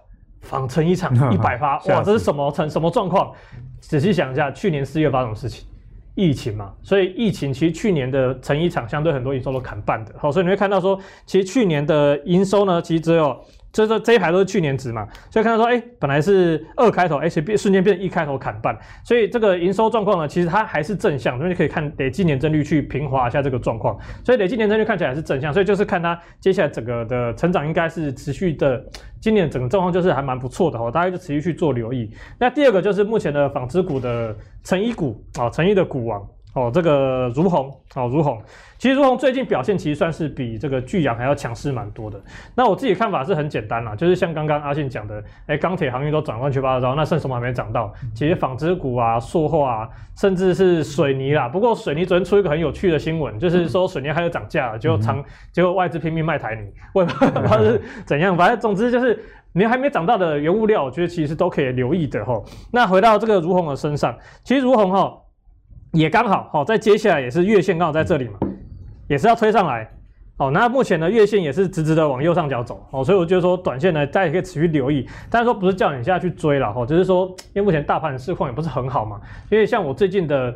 仿成一场一百趴，哇，这是什么成什么状况？仔细想一下，去年四月发生什么事情？疫情嘛，所以疫情其实去年的成衣厂相对很多营收都砍半的，好，所以你会看到说，其实去年的营收呢，其实只有。这这这一排都是去年值嘛，所以看到说，哎，本来是二开头，而且变瞬间变成一开头砍半，所以这个营收状况呢，其实它还是正向，所以你可以看累计年增率去平滑一下这个状况，所以累计年增率看起来是正向，所以就是看它接下来整个的成长应该是持续的，今年整个状况就是还蛮不错的哦，大家就持续去做留意。那第二个就是目前的纺织股的成衣股啊，成衣的股王。哦，这个如虹哦，如虹，其实如虹最近表现其实算是比这个巨阳还要强势蛮多的。那我自己看法是很简单啦，就是像刚刚阿信讲的，哎，钢铁航运都涨乱七八糟，那剩什么还没涨到？其实纺织股啊、塑化啊，甚至是水泥啦。不过水泥昨天出一个很有趣的新闻，就是说水泥还有涨价了，结果长，嗯、结果外资拼命卖台泥，我也不知道是怎样。反正总之就是你还没涨到的原物料，我觉得其实都可以留意的齁。那回到这个如虹的身上，其实儒鸿齁。也刚好好，在接下来也是月线刚好在这里嘛，也是要推上来，好，那目前呢月线也是直直的往右上角走，哦，所以我就说短线呢大家也可以持续留意，但是说不是叫你现在去追了，哈，就是说因为目前大盘的市况也不是很好嘛，因为像我最近的，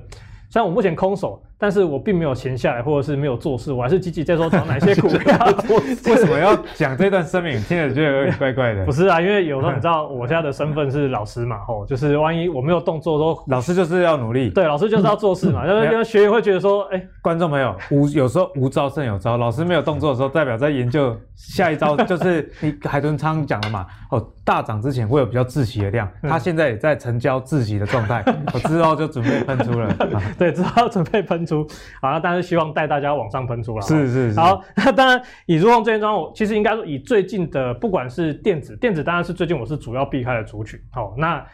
虽然我目前空手。但是我并没有闲下来，或者是没有做事，我还是积极在说找哪些股票。为什么要讲这段声明？听着觉得有点怪怪的。不是啊，因为有时候你知道，我现在的身份是老师嘛，吼，就是万一我没有动作的时候，老师就是要努力。对，老师就是要做事嘛。因为学员会觉得说，哎、欸，观众朋友，无有时候无招胜有招，老师没有动作的时候，代表在研究下一招。就是你海豚仓讲的嘛，哦，大涨之前会有比较窒息的量，它现在也在成交窒息的状态，我知道就准备喷出了。对，知道准备喷。出好，那当然希望带大家往上喷出来。是是是。好，那当然以儒鸿这一桩，我其实应该说以最近的，不管是电子，电子当然是最近我是主要避开的族群。好，那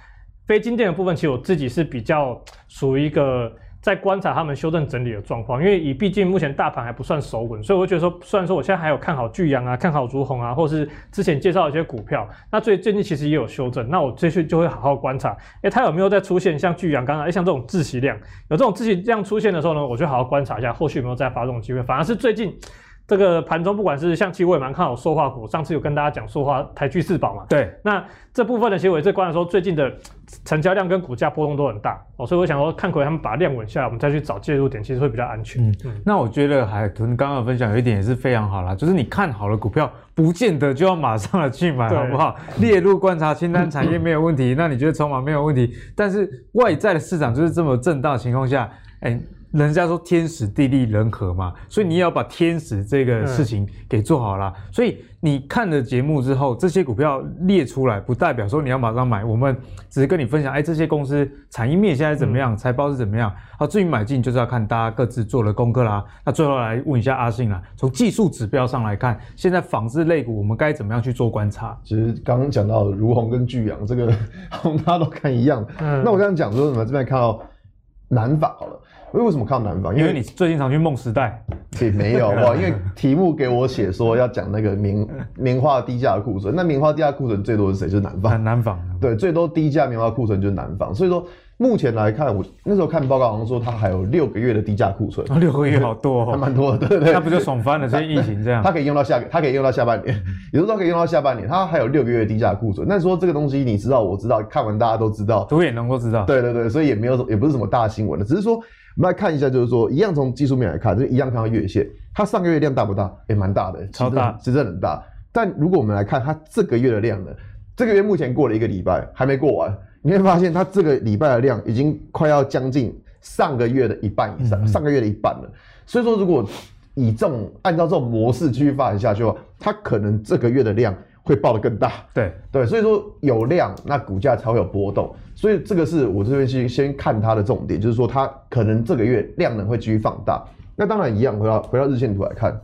非晶电的部分，其实我自己是比较属于一个。在观察他们修正整理的状况，因为以毕竟目前大盘还不算守稳，所以我觉得说，虽然说我现在还有看好巨阳啊，看好竹红啊，或是之前介绍一些股票，那最最近其实也有修正，那我继续就会好好观察，哎，它有没有再出现像巨阳刚刚，哎，像这种窒息量，有这种窒息量出现的时候呢，我就好好观察一下，后续有没有再发动机会，反而是最近。这个盘中不管是像期我也蛮看好塑化股，上次有跟大家讲塑化台聚四宝嘛，对，那这部分的其实我也观察说最近的成交量跟股价波动都很大哦，所以我想说看可以他们把量稳下来，我们再去找介入点，其实会比较安全。嗯，嗯，那我觉得海豚刚刚分享有一点也是非常好啦，就是你看好了股票，不见得就要马上的去买，好不好？列入观察清单，产业没有问题，那你觉得筹码没有问题，但是外在的市场就是这么震荡的情况下，哎。人家说天时地利人和嘛，所以你也要把天时这个事情给做好啦。嗯、所以你看了节目之后，这些股票列出来，不代表说你要马上买。我们只是跟你分享，哎，这些公司产业面现在怎么样，财报是怎么样。好，至于买进，就是要看大家各自做的功课啦。那最后来问一下阿信啦，从技术指标上来看，现在纺织类股我们该怎么样去做观察？其实刚刚讲到如虹跟巨阳这个，大家都看一样。嗯，那我刚刚讲说什么？这边看到南法好了。为为什么看到南方？因为你最近常去梦时代。也没有哇，因为题目给我写说要讲那个棉棉花低价的库存，那棉花低价库存最多是谁？就是南方。南方。对，最多低价棉花库存就是南方。所以说目前来看，我那时候看报告好像说它还有六个月的低价库存。哦，六个月好多，还蛮多的，对对。那不就爽翻了？这疫情这样，它可以用到下个，它可以用到下半年，有时候可以用到下半年，它还有六个月低价库存。那说这个东西你知道，我知道，看完大家都知道，都也能够知道。对对对，所以也没有，也不是什么大新闻的，只是说。我们来看一下，就是说，一样从技术面来看，就一样看到月线，它上个月量大不大？也、欸、蛮大的，超大，其实真的很大。但如果我们来看它这个月的量呢，这个月目前过了一个礼拜，还没过完，你会发现它这个礼拜的量已经快要将近上个月的一半以上，嗯嗯上个月的一半了。所以说，如果以这种按照这种模式继续发展下去的话，它可能这个月的量。会爆得更大，对对，所以说有量，那股价才会有波动，所以这个是我这边去先看它的重点，就是说它可能这个月量能会继续放大。那当然一样，回到回到日线图来看，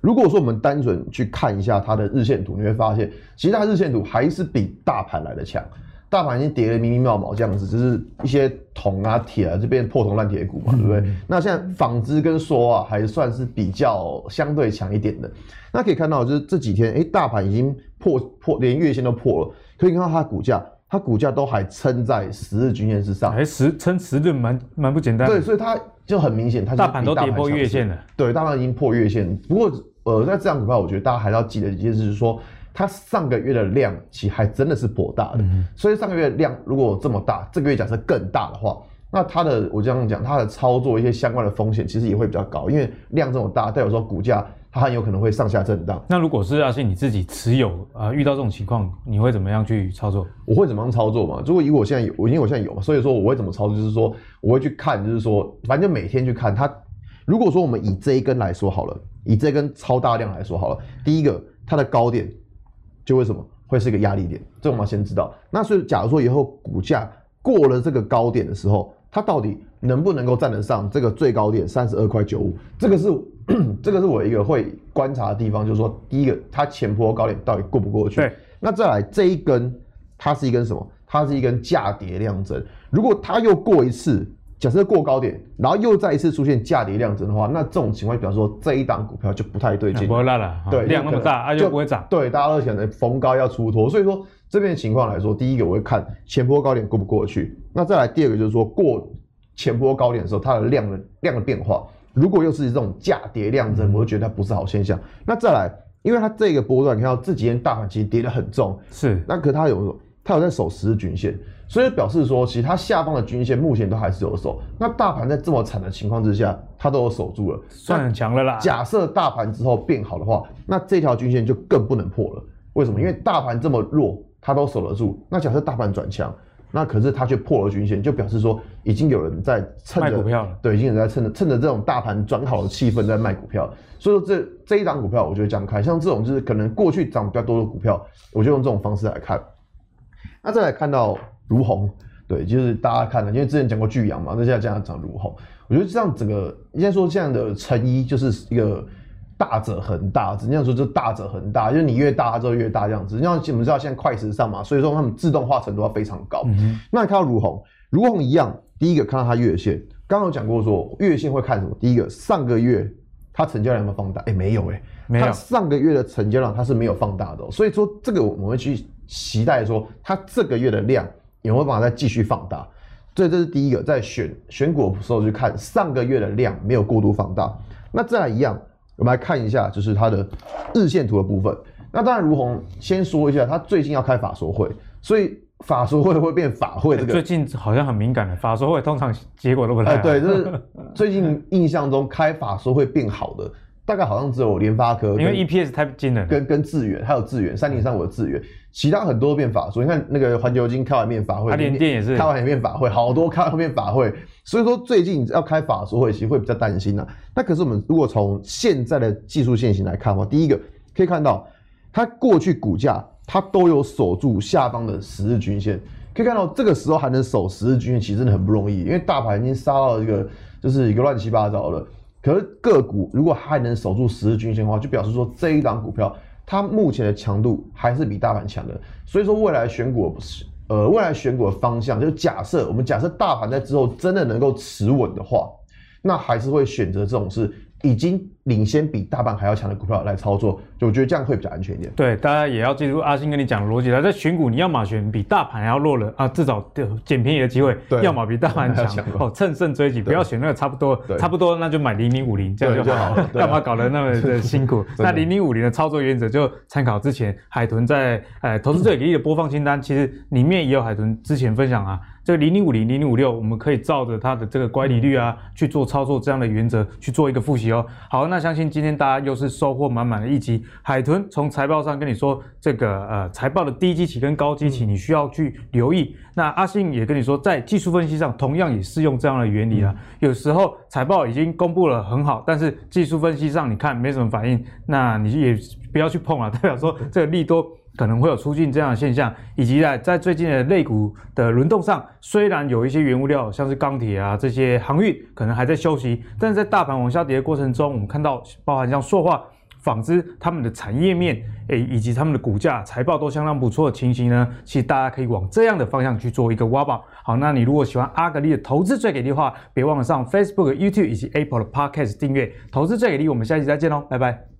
如果说我们单纯去看一下它的日线图，你会发现，其实它日线图还是比大盘来的强。大盘已经跌得密密麻麻这样子，就是一些铜啊、铁啊，就变破铜烂铁股嘛，对不对？那现在纺织跟塑啊，还算是比较相对强一点的。那可以看到，就是这几天，哎、欸，大盘已经破破，连月线都破了。可以看到它的股价，它股价都还撑在十日均线之上，还十撑十日蛮蛮不简单。对，所以它就很明显，它大盘都跌破月线了。对，大盘已经破月线。不过，呃，在这样股票，我觉得大家还要记得一件事，就是说。它上个月的量其实还真的是颇大的，嗯、所以上个月量如果这么大，这个月假设更大的话，那它的我这样讲，它的操作一些相关的风险其实也会比较高，因为量这么大，代表说股价它很有可能会上下震荡。那如果是阿信你自己持有啊、呃，遇到这种情况，你会怎么样去操作？我会怎么样操作嘛？如果以我现在有，我因为我现在有嘛，所以说我会怎么操作？就是说我会去看，就是说反正就每天去看它。如果说我们以这一根来说好了，以这根超大量来说好了，第一个它的高点。就为什么会是一个压力点？这我们要先知道。那所以，假如说以后股价过了这个高点的时候，它到底能不能够站得上这个最高点三十二块九五？这个是 这个是我一个会观察的地方，就是说，第一个它前坡高点到底过不过去？对。那再来这一根，它是一根什么？它是一根价跌量增。如果它又过一次，假设过高点，然后又再一次出现价跌量增的话，那这种情况比方说这一档股票就不太对劲。不会烂了，对，量那么大，它就不会涨。对，大家都想着逢高要出脱，所以说。这边的情况来说，第一个我会看前波高点过不过去，那再来第二个就是说过前波高点的时候，它的量的量的变化，如果又是这种价跌量增，我就觉得它不是好现象。那再来，因为它这个波段你看到这几天大盘其实跌得很重，是，那可它有它有在守十日均线，所以表示说其实它下方的均线目前都还是有守。那大盘在这么惨的情况之下，它都有守住了，算很强了啦。假设大盘之后变好的话，那这条均线就更不能破了。为什么？因为大盘这么弱。它都守得住，那假设大盘转强，那可是它却破了均线，就表示说已经有人在趁着卖股票了，对，已经有人在趁着趁着这种大盘转好的气氛在卖股票，所以说这这一档股票我觉得这样看，像这种就是可能过去涨比较多的股票，我就用这种方式来看。那再来看到儒鸿，对，就是大家看的，因为之前讲过巨阳嘛，那现在讲讲如虹，我觉得这样整个应该说这样的成衣就是一个。大者恒大，怎样说就大者恒大，就是你越大，它就越大这样子。像我们知道现在快时尚嘛，所以说他们自动化程度要非常高。嗯、那你看到如虹，如虹一样，第一个看到它月线，刚刚有讲过说月线会看什么？第一个上个月它成交量有没有放大？哎、欸，没有哎、欸，没有。它上个月的成交量它是没有放大的、喔，所以说这个我们会去期待说它这个月的量有没有办法再继续放大。所以这是第一个，在选选股的时候去看上个月的量没有过度放大。那再来一样。我们来看一下，就是它的日线图的部分。那当然，如虹先说一下，他最近要开法说会，所以法说会会变法会这个。最近好像很敏感的，法说会通常结果都不太好。哎，对，就是 最近印象中开法说会变好的。大概好像只有联发科，因为 EPS 太惊人，跟跟智远还有智远三零三五的智原，其他很多都变法说，你看那个环球金开完面法会，它联电也是开完面法会，好多 开完面法会，所以说最近要开法说会，其实会比较担心呐、啊。那可是我们如果从现在的技术线型来看的话，第一个可以看到，它过去股价它都有守住下方的十日均线，可以看到这个时候还能守十日均线，其实真的很不容易，因为大盘已经杀到一个就是一个乱七八糟了。可是个股如果还能守住十日均线的话，就表示说这一档股票它目前的强度还是比大盘强的。所以说未来选股，呃，未来选股的方向就假设我们假设大盘在之后真的能够持稳的话，那还是会选择这种是。已经领先比大盘还要强的股票来操作，就我觉得这样会比较安全一点。对，大家也要记住阿信跟你讲的逻辑了，在选股你要么选比大盘还要弱了啊，至少捡便宜的机会；要么比大盘强 哦，趁胜追击，不要选那个差不多，差不多那就买零零五零这样就好了。干嘛搞得那么的辛苦？那零零五零的操作原则就参考之前海豚在呃投资最给力的播放清单，其实里面也有海豚之前分享啊。这个零零五零零零五六，我们可以照着它的这个乖离率啊去做操作，这样的原则去做一个复习哦。好，那相信今天大家又是收获满满的一集。海豚从财报上跟你说，这个呃财报的低基期跟高基期，你需要去留意。嗯、那阿信也跟你说，在技术分析上同样也适用这样的原理啊。嗯、有时候财报已经公布了很好，但是技术分析上你看没什么反应，那你也不要去碰了，代表说这个利多。可能会有出现这样的现象，以及在在最近的类股的轮动上，虽然有一些原物料，像是钢铁啊这些航运可能还在休息，但是在大盘往下跌的过程中，我们看到包含像塑化、纺织他们的产业面，诶以及他们的股价财报都相当不错的情形呢，其实大家可以往这样的方向去做一个挖宝。好，那你如果喜欢阿格力的投资最给力的话，别忘了上 Facebook、YouTube 以及 Apple 的 Podcast 订阅。投资最给力，我们下期再见喽，拜拜。